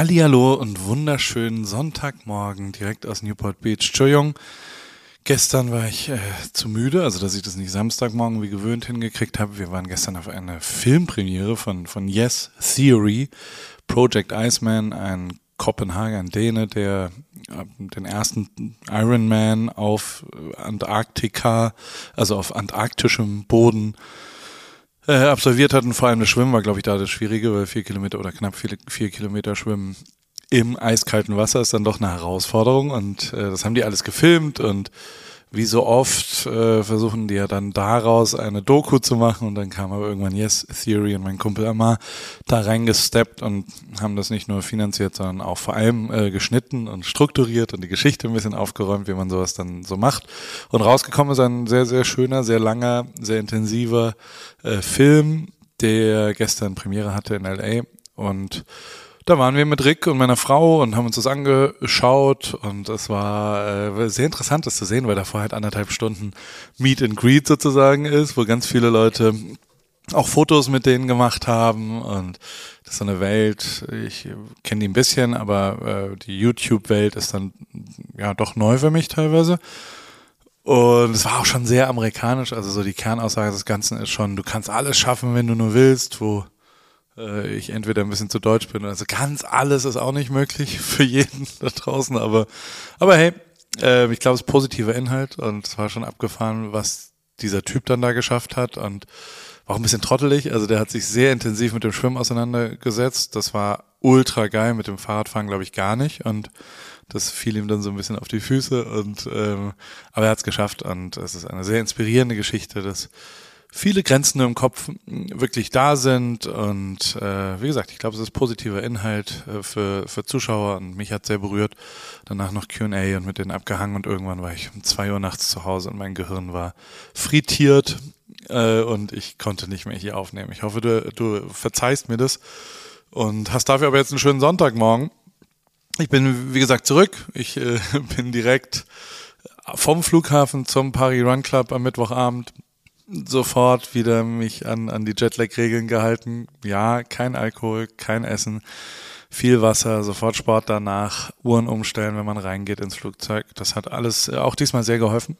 Hallihallo und wunderschönen Sonntagmorgen direkt aus Newport Beach. Entschuldigung, gestern war ich äh, zu müde, also dass ich das nicht Samstagmorgen wie gewöhnt hingekriegt habe. Wir waren gestern auf einer Filmpremiere von, von Yes Theory, Project Iceman, ein Kopenhagen, Däne, der äh, den ersten Ironman auf Antarktika, also auf antarktischem Boden äh, absolviert hat. Und vor allem das Schwimmen war, glaube ich, da das Schwierige, weil vier Kilometer oder knapp vier, vier Kilometer Schwimmen im eiskalten Wasser ist dann doch eine Herausforderung. Und äh, das haben die alles gefilmt und wie so oft äh, versuchen die ja dann daraus eine Doku zu machen und dann kam aber irgendwann Yes Theory und mein Kumpel Amar da reingesteppt und haben das nicht nur finanziert, sondern auch vor allem äh, geschnitten und strukturiert und die Geschichte ein bisschen aufgeräumt, wie man sowas dann so macht. Und rausgekommen ist ein sehr, sehr schöner, sehr langer, sehr intensiver äh, Film, der gestern Premiere hatte in LA und da waren wir mit Rick und meiner Frau und haben uns das angeschaut und es war äh, sehr interessant, das zu sehen, weil davor halt anderthalb Stunden Meet and Greet sozusagen ist, wo ganz viele Leute auch Fotos mit denen gemacht haben und das ist so eine Welt, ich kenne die ein bisschen, aber äh, die YouTube-Welt ist dann ja doch neu für mich teilweise. Und es war auch schon sehr amerikanisch, also so die Kernaussage des Ganzen ist schon, du kannst alles schaffen, wenn du nur willst, wo äh, ich entweder ein bisschen zu deutsch bin. Also ganz alles ist auch nicht möglich für jeden da draußen, aber, aber hey, äh, ich glaube, es ist positiver Inhalt und es war schon abgefahren, was dieser Typ dann da geschafft hat und war auch ein bisschen trottelig. Also der hat sich sehr intensiv mit dem Schwimmen auseinandergesetzt. Das war ultra geil. Mit dem Fahrradfahren glaube ich gar nicht und das fiel ihm dann so ein bisschen auf die Füße und ähm, aber er hat es geschafft und es ist eine sehr inspirierende Geschichte, dass viele Grenzen im Kopf wirklich da sind und äh, wie gesagt, ich glaube, es ist positiver Inhalt äh, für, für Zuschauer und mich hat sehr berührt. Danach noch Q&A und mit denen abgehangen und irgendwann war ich um zwei Uhr nachts zu Hause und mein Gehirn war frittiert äh, und ich konnte nicht mehr hier aufnehmen. Ich hoffe, du, du verzeihst mir das und hast dafür aber jetzt einen schönen Sonntagmorgen. Ich bin, wie gesagt, zurück. Ich äh, bin direkt vom Flughafen zum Paris Run Club am Mittwochabend sofort wieder mich an, an die Jetlag-Regeln gehalten. Ja, kein Alkohol, kein Essen, viel Wasser, sofort Sport danach, Uhren umstellen, wenn man reingeht ins Flugzeug. Das hat alles äh, auch diesmal sehr geholfen.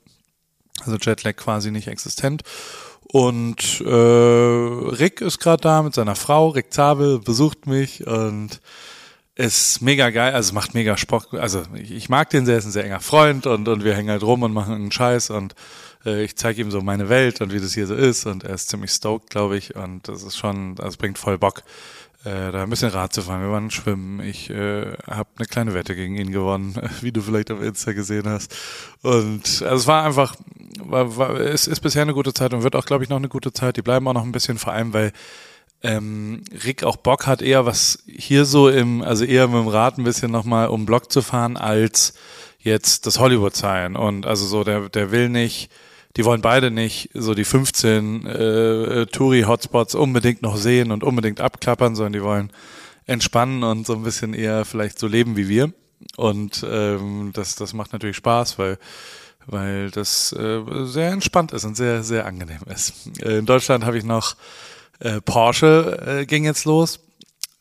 Also Jetlag quasi nicht existent. Und äh, Rick ist gerade da mit seiner Frau, Rick Zabel, besucht mich und ist mega geil, also macht mega Sport. Also ich, ich mag den sehr, ist ein sehr enger Freund und, und wir hängen halt rum und machen einen Scheiß und äh, ich zeige ihm so meine Welt und wie das hier so ist und er ist ziemlich stoked, glaube ich und das ist schon, das bringt voll Bock, äh, da ein bisschen Rad zu fahren. Wir waren schwimmen, ich äh, habe eine kleine Wette gegen ihn gewonnen, wie du vielleicht auf Insta gesehen hast und also es war einfach, war, war, es ist bisher eine gute Zeit und wird auch, glaube ich, noch eine gute Zeit. Die bleiben auch noch ein bisschen, vor allem, weil ähm, Rick auch Bock hat, eher was hier so im, also eher mit dem Rad ein bisschen nochmal um Block zu fahren, als jetzt das Hollywood sein. Und also so, der, der will nicht die wollen beide nicht so die 15 äh, Touri-Hotspots unbedingt noch sehen und unbedingt abklappern, sondern die wollen entspannen und so ein bisschen eher vielleicht so leben wie wir. Und ähm, das, das macht natürlich Spaß, weil weil das äh, sehr entspannt ist und sehr, sehr angenehm ist. Äh, in Deutschland habe ich noch äh, Porsche äh, ging jetzt los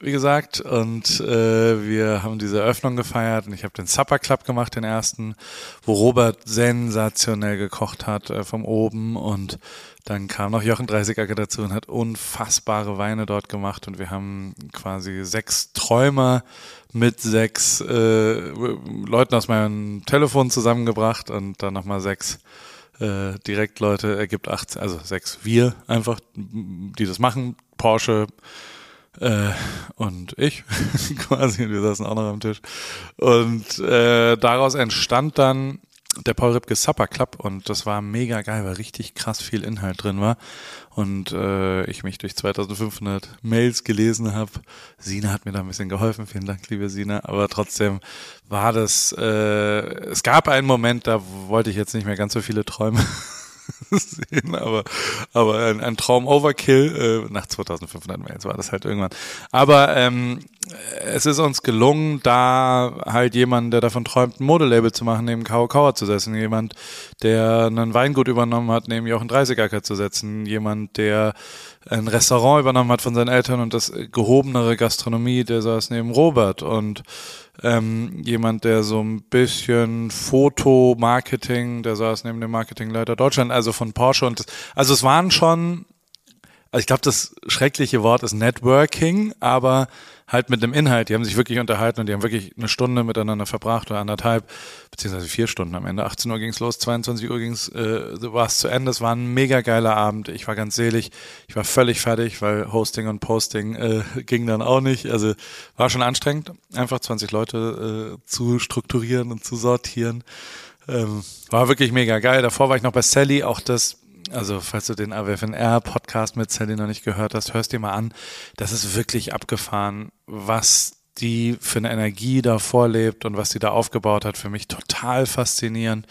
wie gesagt, und äh, wir haben diese Eröffnung gefeiert und ich habe den Supper Club gemacht, den ersten, wo Robert sensationell gekocht hat äh, vom oben und dann kam noch Jochen Dreißigacker dazu und hat unfassbare Weine dort gemacht und wir haben quasi sechs Träumer mit sechs äh, Leuten aus meinem Telefon zusammengebracht und dann nochmal sechs äh, Direktleute ergibt acht, also sechs wir einfach, die das machen. Porsche, äh, und ich quasi, wir saßen auch noch am Tisch. Und äh, daraus entstand dann der Paul Ripke Supper Club und das war mega geil, weil richtig krass viel Inhalt drin war und äh, ich mich durch 2500 Mails gelesen habe. Sina hat mir da ein bisschen geholfen, vielen Dank, liebe Sina, aber trotzdem war das, äh, es gab einen Moment, da wollte ich jetzt nicht mehr ganz so viele Träume sehen, aber, aber ein, ein Traum Overkill, äh, nach 2500 Mails war das halt irgendwann. Aber ähm, es ist uns gelungen, da halt jemand, der davon träumt, ein Modelabel zu machen, neben Kao Kauer zu setzen. Jemand, der einen Weingut übernommen hat, neben Jochen Dreißigacker zu setzen. Jemand, der ein Restaurant übernommen hat von seinen Eltern und das gehobenere Gastronomie, der saß neben Robert. Und ähm, jemand, der so ein bisschen Fotomarketing, der saß neben dem Marketingleiter Deutschland, also von Porsche. Und das, also es waren schon also ich glaube, das schreckliche Wort ist Networking, aber halt mit dem Inhalt. Die haben sich wirklich unterhalten und die haben wirklich eine Stunde miteinander verbracht oder anderthalb, beziehungsweise vier Stunden am Ende. 18 Uhr ging's los, 22 Uhr ging's, äh, war es zu Ende. Es war ein mega geiler Abend. Ich war ganz selig. Ich war völlig fertig, weil Hosting und Posting äh, ging dann auch nicht. Also war schon anstrengend, einfach 20 Leute äh, zu strukturieren und zu sortieren. Ähm, war wirklich mega geil. Davor war ich noch bei Sally, auch das also falls du den AWFNR-Podcast mit Sally noch nicht gehört hast, hörst dir mal an. Das ist wirklich abgefahren, was die für eine Energie da vorlebt und was die da aufgebaut hat. Für mich total faszinierend.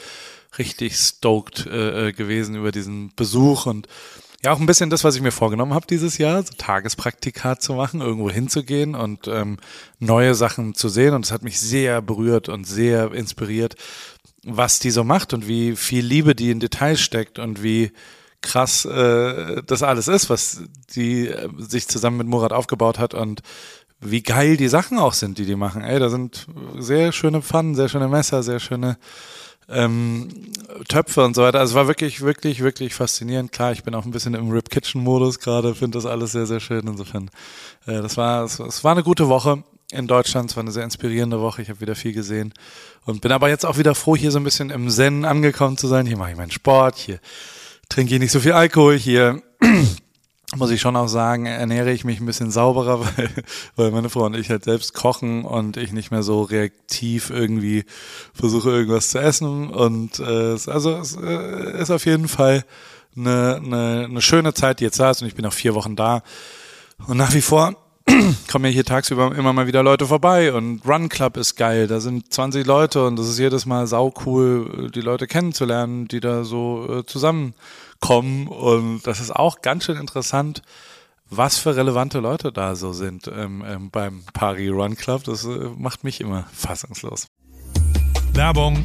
Richtig stoked äh, äh gewesen über diesen Besuch und ja, auch ein bisschen das, was ich mir vorgenommen habe dieses Jahr, so Tagespraktika zu machen, irgendwo hinzugehen und ähm, neue Sachen zu sehen. Und es hat mich sehr berührt und sehr inspiriert, was die so macht und wie viel Liebe die in Details steckt und wie krass äh, das alles ist, was die äh, sich zusammen mit Murat aufgebaut hat und wie geil die Sachen auch sind, die die machen. Ey, da sind sehr schöne Pfannen, sehr schöne Messer, sehr schöne ähm, Töpfe und so weiter. Also es war wirklich, wirklich, wirklich faszinierend. Klar, ich bin auch ein bisschen im Rip Kitchen Modus gerade, finde das alles sehr, sehr schön. Insofern, äh, das war, es, es war eine gute Woche in Deutschland. Es war eine sehr inspirierende Woche. Ich habe wieder viel gesehen und bin aber jetzt auch wieder froh, hier so ein bisschen im Zen angekommen zu sein. Hier mache ich meinen Sport, hier trinke ich nicht so viel Alkohol, hier muss ich schon auch sagen, ernähre ich mich ein bisschen sauberer, weil, weil meine Frau und ich halt selbst kochen und ich nicht mehr so reaktiv irgendwie versuche irgendwas zu essen. Und äh, also es äh, ist auf jeden Fall eine, eine, eine schöne Zeit, die jetzt da ist und ich bin auch vier Wochen da. Und nach wie vor kommen ja hier tagsüber immer mal wieder Leute vorbei und Run Club ist geil. Da sind 20 Leute und das ist jedes Mal sau cool, die Leute kennenzulernen, die da so äh, zusammenkommen. Und das ist auch ganz schön interessant, was für relevante Leute da so sind ähm, ähm, beim Paris Run Club. Das äh, macht mich immer fassungslos. Werbung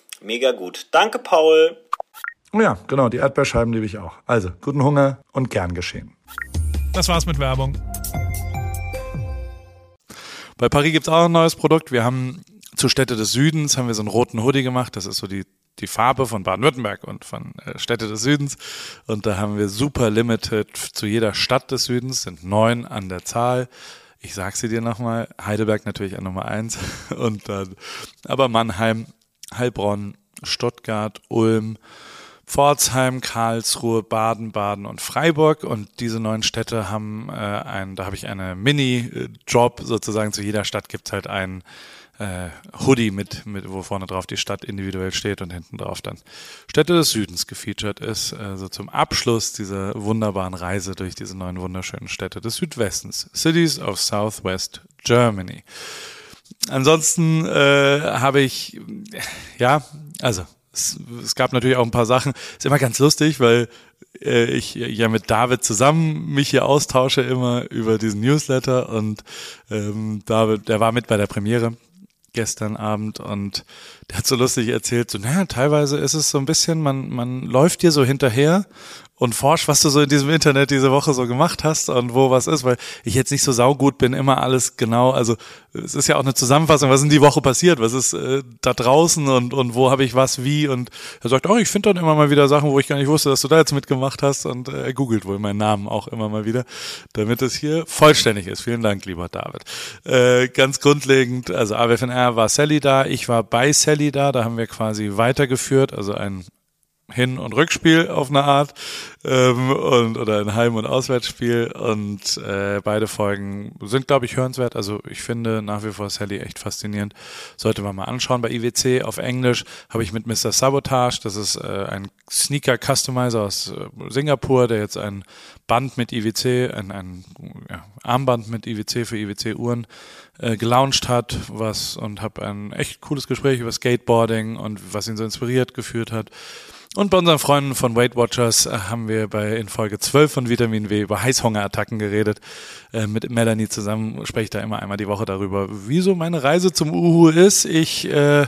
Mega gut. Danke, Paul. Oh ja, genau, die Erdbeerscheiben liebe ich auch. Also, guten Hunger und gern geschehen. Das war's mit Werbung. Bei Paris gibt es auch ein neues Produkt. Wir haben zur Städte des Südens haben wir so einen roten Hoodie gemacht. Das ist so die, die Farbe von Baden-Württemberg und von äh, Städte des Südens. Und da haben wir super limited zu jeder Stadt des Südens, sind neun an der Zahl Ich sag sie dir nochmal. Heidelberg natürlich an Nummer eins und dann, aber Mannheim, Heilbronn, Stuttgart, Ulm, Pforzheim, Karlsruhe, Baden, Baden und Freiburg. Und diese neun Städte haben äh, ein, da habe ich eine Mini-Job sozusagen. Zu jeder Stadt gibt's halt einen äh, Hoodie mit, mit, wo vorne drauf die Stadt individuell steht und hinten drauf dann Städte des Südens gefeatured ist. Also zum Abschluss dieser wunderbaren Reise durch diese neun wunderschönen Städte des Südwestens. Cities of Southwest Germany. Ansonsten äh, habe ich, ja, also es, es gab natürlich auch ein paar Sachen. Ist immer ganz lustig, weil äh, ich ja mit David zusammen mich hier austausche immer über diesen Newsletter und ähm, David, der war mit bei der Premiere gestern Abend und der hat so lustig erzählt, so, naja, teilweise ist es so ein bisschen, man, man läuft dir so hinterher und forsch, was du so in diesem Internet diese Woche so gemacht hast und wo was ist, weil ich jetzt nicht so saugut bin, immer alles genau, also es ist ja auch eine Zusammenfassung, was in die Woche passiert, was ist äh, da draußen und, und wo habe ich was wie und er sagt, oh, ich finde dann immer mal wieder Sachen, wo ich gar nicht wusste, dass du da jetzt mitgemacht hast und äh, er googelt wohl meinen Namen auch immer mal wieder, damit es hier vollständig ist. Vielen Dank, lieber David. Äh, ganz grundlegend, also AWFNR war Sally da, ich war bei Sally da, da haben wir quasi weitergeführt, also ein hin- und Rückspiel auf eine Art ähm, und oder ein Heim- und Auswärtsspiel und äh, beide Folgen sind, glaube ich, hörenswert. Also ich finde nach wie vor Sally echt faszinierend. Sollte man mal anschauen. Bei IWC auf Englisch habe ich mit Mr. Sabotage, das ist äh, ein Sneaker-Customizer aus äh, Singapur, der jetzt ein Band mit IWC, ein, ein ja, Armband mit IWC für IWC-Uhren äh, gelauncht hat, was und habe ein echt cooles Gespräch über Skateboarding und was ihn so inspiriert geführt hat. Und bei unseren Freunden von Weight Watchers äh, haben wir bei in Folge 12 von Vitamin W über Heißhungerattacken geredet. Äh, mit Melanie zusammen spreche ich da immer einmal die Woche darüber, wieso meine Reise zum Uhu ist. Ich äh,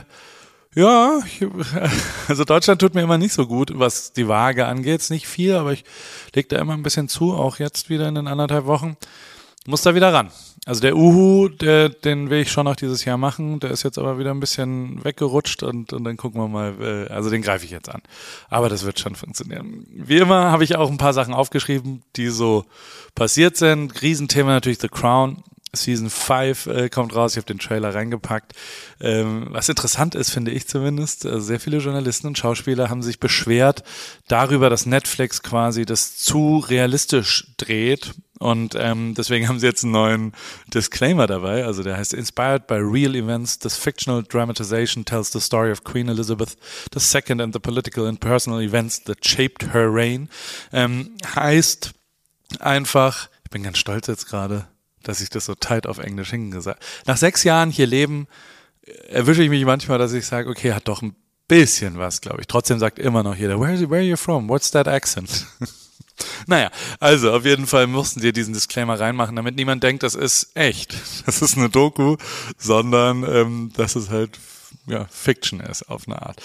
ja, ich, also Deutschland tut mir immer nicht so gut, was die Waage angeht. Ist nicht viel, aber ich leg da immer ein bisschen zu, auch jetzt wieder in den anderthalb Wochen. Muss da wieder ran. Also der Uhu, der, den will ich schon noch dieses Jahr machen. Der ist jetzt aber wieder ein bisschen weggerutscht und, und dann gucken wir mal. Äh, also den greife ich jetzt an. Aber das wird schon funktionieren. Wie immer habe ich auch ein paar Sachen aufgeschrieben, die so passiert sind. Riesenthema natürlich The Crown. Season 5 äh, kommt raus, ich habe den Trailer reingepackt. Ähm, was interessant ist, finde ich zumindest, äh, sehr viele Journalisten und Schauspieler haben sich beschwert darüber, dass Netflix quasi das zu realistisch dreht. Und ähm, deswegen haben sie jetzt einen neuen Disclaimer dabei. Also der heißt Inspired by real events, this fictional dramatization tells the story of Queen Elizabeth II and the political and personal events that shaped her reign. Ähm, heißt einfach, ich bin ganz stolz jetzt gerade, dass ich das so tight auf Englisch hingesagt. Nach sechs Jahren hier leben, äh, erwische ich mich manchmal, dass ich sage, okay, hat doch ein bisschen was, glaube ich. Trotzdem sagt immer noch jeder, where, where are you from? What's that accent? naja, also auf jeden Fall mussten sie diesen Disclaimer reinmachen, damit niemand denkt, das ist echt. Das ist eine Doku, sondern ähm, dass es halt ja, Fiction ist auf eine Art.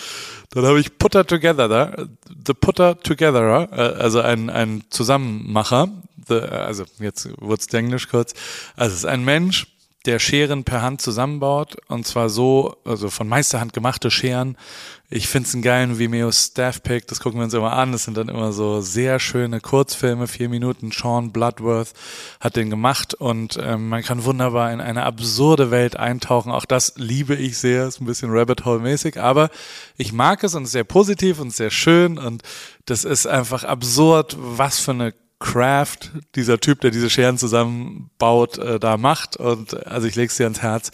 Dann habe ich Putter Together The Putter Together, äh, also ein, ein Zusammenmacher, the, also jetzt wird's Englisch kurz, also es ist ein Mensch, der Scheren per Hand zusammenbaut und zwar so, also von Meisterhand gemachte Scheren. Ich finde es einen geilen Vimeo Staff Pick, das gucken wir uns immer an. Das sind dann immer so sehr schöne Kurzfilme, vier Minuten. Sean Bloodworth hat den gemacht und ähm, man kann wunderbar in eine absurde Welt eintauchen. Auch das liebe ich sehr, ist ein bisschen Rabbit Hole mäßig, aber ich mag es und sehr positiv und sehr schön und das ist einfach absurd, was für eine Craft dieser Typ, der diese Scheren zusammenbaut, äh, da macht. Und also ich leg's dir ans Herz.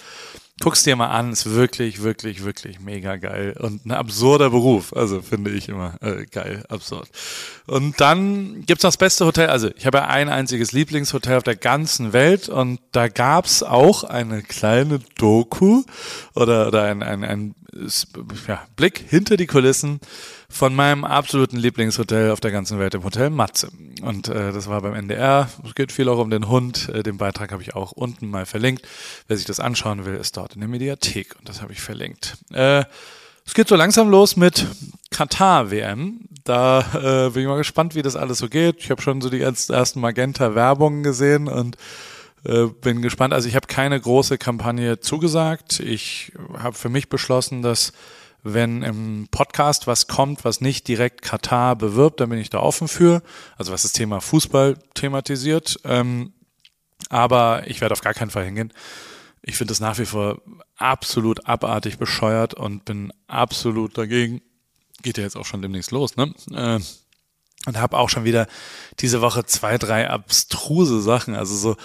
Guck's dir mal an, ist wirklich, wirklich, wirklich mega geil und ein absurder Beruf. Also finde ich immer äh, geil, absurd. Und dann gibt's noch das beste Hotel. Also ich habe ja ein einziges Lieblingshotel auf der ganzen Welt und da gab's auch eine kleine Doku oder, oder ein, ein, ein ja, Blick hinter die Kulissen von meinem absoluten Lieblingshotel auf der ganzen Welt, dem Hotel Matze. Und äh, das war beim NDR. Es geht viel auch um den Hund. Äh, den Beitrag habe ich auch unten mal verlinkt. Wer sich das anschauen will, ist dort in der Mediathek und das habe ich verlinkt. Äh, es geht so langsam los mit Katar-WM. Da äh, bin ich mal gespannt, wie das alles so geht. Ich habe schon so die ersten Magenta-Werbungen gesehen und äh, bin gespannt. Also ich habe keine große Kampagne zugesagt. Ich habe für mich beschlossen, dass wenn im Podcast was kommt, was nicht direkt Katar bewirbt, dann bin ich da offen für. Also was das Thema Fußball thematisiert. Ähm, Aber ich werde auf gar keinen Fall hingehen. Ich finde es nach wie vor absolut abartig bescheuert und bin absolut dagegen. Geht ja jetzt auch schon demnächst los, ne? Äh, und habe auch schon wieder diese Woche zwei, drei abstruse Sachen. Also so,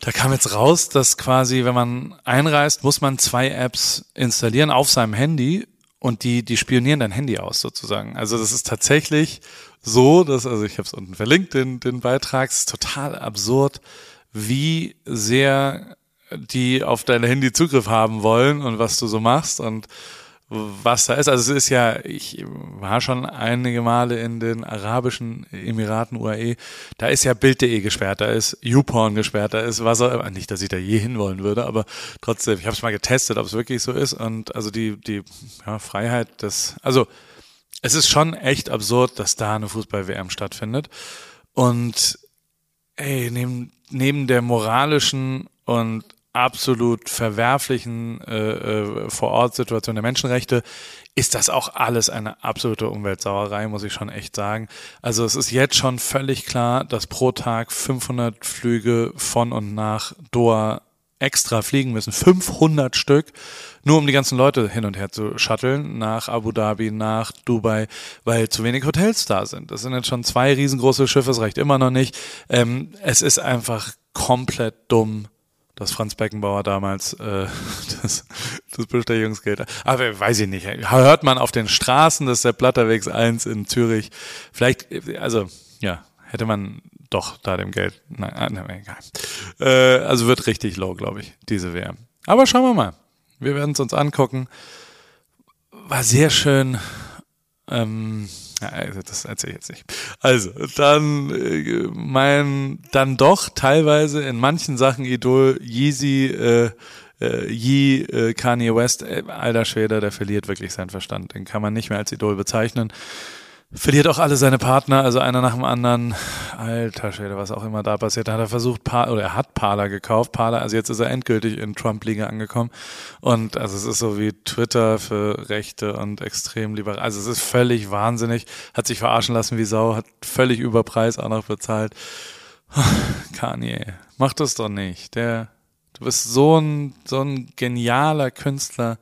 da kam jetzt raus, dass quasi, wenn man einreist, muss man zwei Apps installieren auf seinem Handy und die, die spionieren dein Handy aus sozusagen. Also das ist tatsächlich so, dass, also ich habe es unten verlinkt, den, den Beitrag, es ist total absurd, wie sehr die auf dein Handy Zugriff haben wollen und was du so machst und was da ist. Also es ist ja, ich war schon einige Male in den arabischen Emiraten, UAE, da ist ja Bild.de gesperrt, da ist YouPorn gesperrt, da ist was auch immer. Nicht, dass ich da je hinwollen würde, aber trotzdem, ich habe es mal getestet, ob es wirklich so ist. Und also die, die ja, Freiheit des, also es ist schon echt absurd, dass da eine Fußball-WM stattfindet. Und ey, neben, neben der moralischen und absolut verwerflichen äh, äh, Vor-Ort-Situation der Menschenrechte ist das auch alles eine absolute Umweltsauerei, muss ich schon echt sagen. Also es ist jetzt schon völlig klar, dass pro Tag 500 Flüge von und nach Doha extra fliegen müssen. 500 Stück, nur um die ganzen Leute hin und her zu shutteln, nach Abu Dhabi, nach Dubai, weil zu wenig Hotels da sind. Das sind jetzt schon zwei riesengroße Schiffe, es reicht immer noch nicht. Ähm, es ist einfach komplett dumm dass Franz Beckenbauer damals äh, das, das Bestechungsgeld. Aber weiß ich nicht. Hört man auf den Straßen des Sepp Blatterwegs 1 in Zürich. Vielleicht, also ja, hätte man doch da dem Geld. Nein, ah, nein egal. Äh, also wird richtig low, glaube ich, diese WM. Aber schauen wir mal. Wir werden es uns angucken. War sehr schön. Ähm, also das erzähle ich jetzt nicht. Also, dann äh, mein dann doch teilweise in manchen Sachen Idol Yeezy äh, äh, Yee äh, Kanye West, äh, alter Schwede, der verliert wirklich seinen Verstand. Den kann man nicht mehr als Idol bezeichnen verliert auch alle seine Partner, also einer nach dem anderen. Alter Schwede, was auch immer da passiert. Da hat er versucht, pa oder er hat Parler gekauft. Parler, also jetzt ist er endgültig in Trump-Liga angekommen. Und also es ist so wie Twitter für Rechte und extrem liberal. Also es ist völlig wahnsinnig. Hat sich verarschen lassen wie Sau, hat völlig über Preis auch noch bezahlt. Kanye, mach das doch nicht. Der, du bist so ein, so ein genialer Künstler,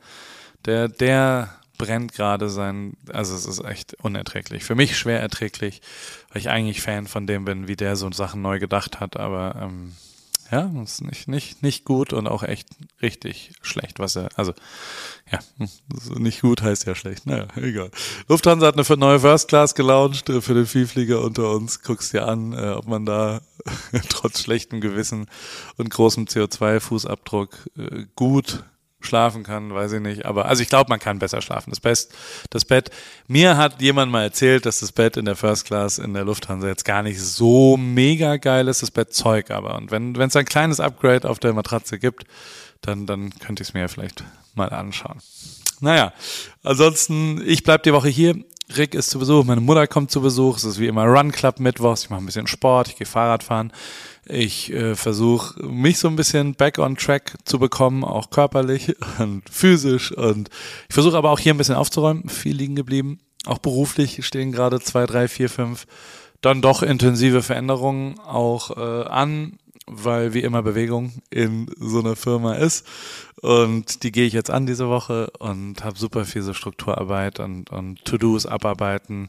der, der brennt gerade sein, also es ist echt unerträglich. Für mich schwer erträglich, weil ich eigentlich Fan von dem bin, wie der so Sachen neu gedacht hat, aber ähm, ja, ist nicht, nicht, nicht gut und auch echt richtig schlecht, was er, also, ja, nicht gut heißt ja schlecht, naja, egal. Lufthansa hat eine neue First Class gelauncht äh, für den Vielflieger unter uns. Guckst dir an, äh, ob man da trotz schlechtem Gewissen und großem CO2-Fußabdruck äh, gut schlafen kann, weiß ich nicht. Aber also ich glaube, man kann besser schlafen. Das Best, das Bett. Mir hat jemand mal erzählt, dass das Bett in der First Class in der Lufthansa jetzt gar nicht so mega geil ist. Das Bett Zeug aber. Und wenn wenn es ein kleines Upgrade auf der Matratze gibt, dann dann könnte ich es mir vielleicht mal anschauen. Naja, ansonsten, ich bleib die Woche hier. Rick ist zu Besuch, meine Mutter kommt zu Besuch. Es ist wie immer Run Club Mittwochs. Ich mache ein bisschen Sport, ich gehe Fahrrad fahren. Ich äh, versuche mich so ein bisschen back on track zu bekommen, auch körperlich und physisch. Und ich versuche aber auch hier ein bisschen aufzuräumen. Viel liegen geblieben. Auch beruflich stehen gerade zwei, drei, vier, fünf dann doch intensive Veränderungen auch äh, an, weil wie immer Bewegung in so einer Firma ist. Und die gehe ich jetzt an diese Woche und habe super viel so Strukturarbeit und, und To-Dos abarbeiten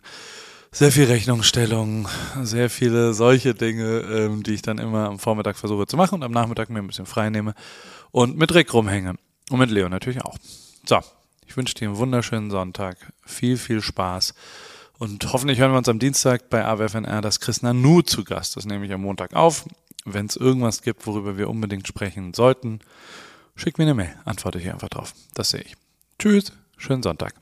sehr viel Rechnungsstellung, sehr viele solche Dinge, ähm, die ich dann immer am Vormittag versuche zu machen und am Nachmittag mir ein bisschen frei nehme und mit Rick rumhänge. Und mit Leo natürlich auch. So, ich wünsche dir einen wunderschönen Sonntag. Viel, viel Spaß. Und hoffentlich hören wir uns am Dienstag bei AWFNR das Chris Nanu zu Gast. Das nehme ich am Montag auf. Wenn es irgendwas gibt, worüber wir unbedingt sprechen sollten, schick mir eine Mail. Antworte ich einfach drauf. Das sehe ich. Tschüss. Schönen Sonntag.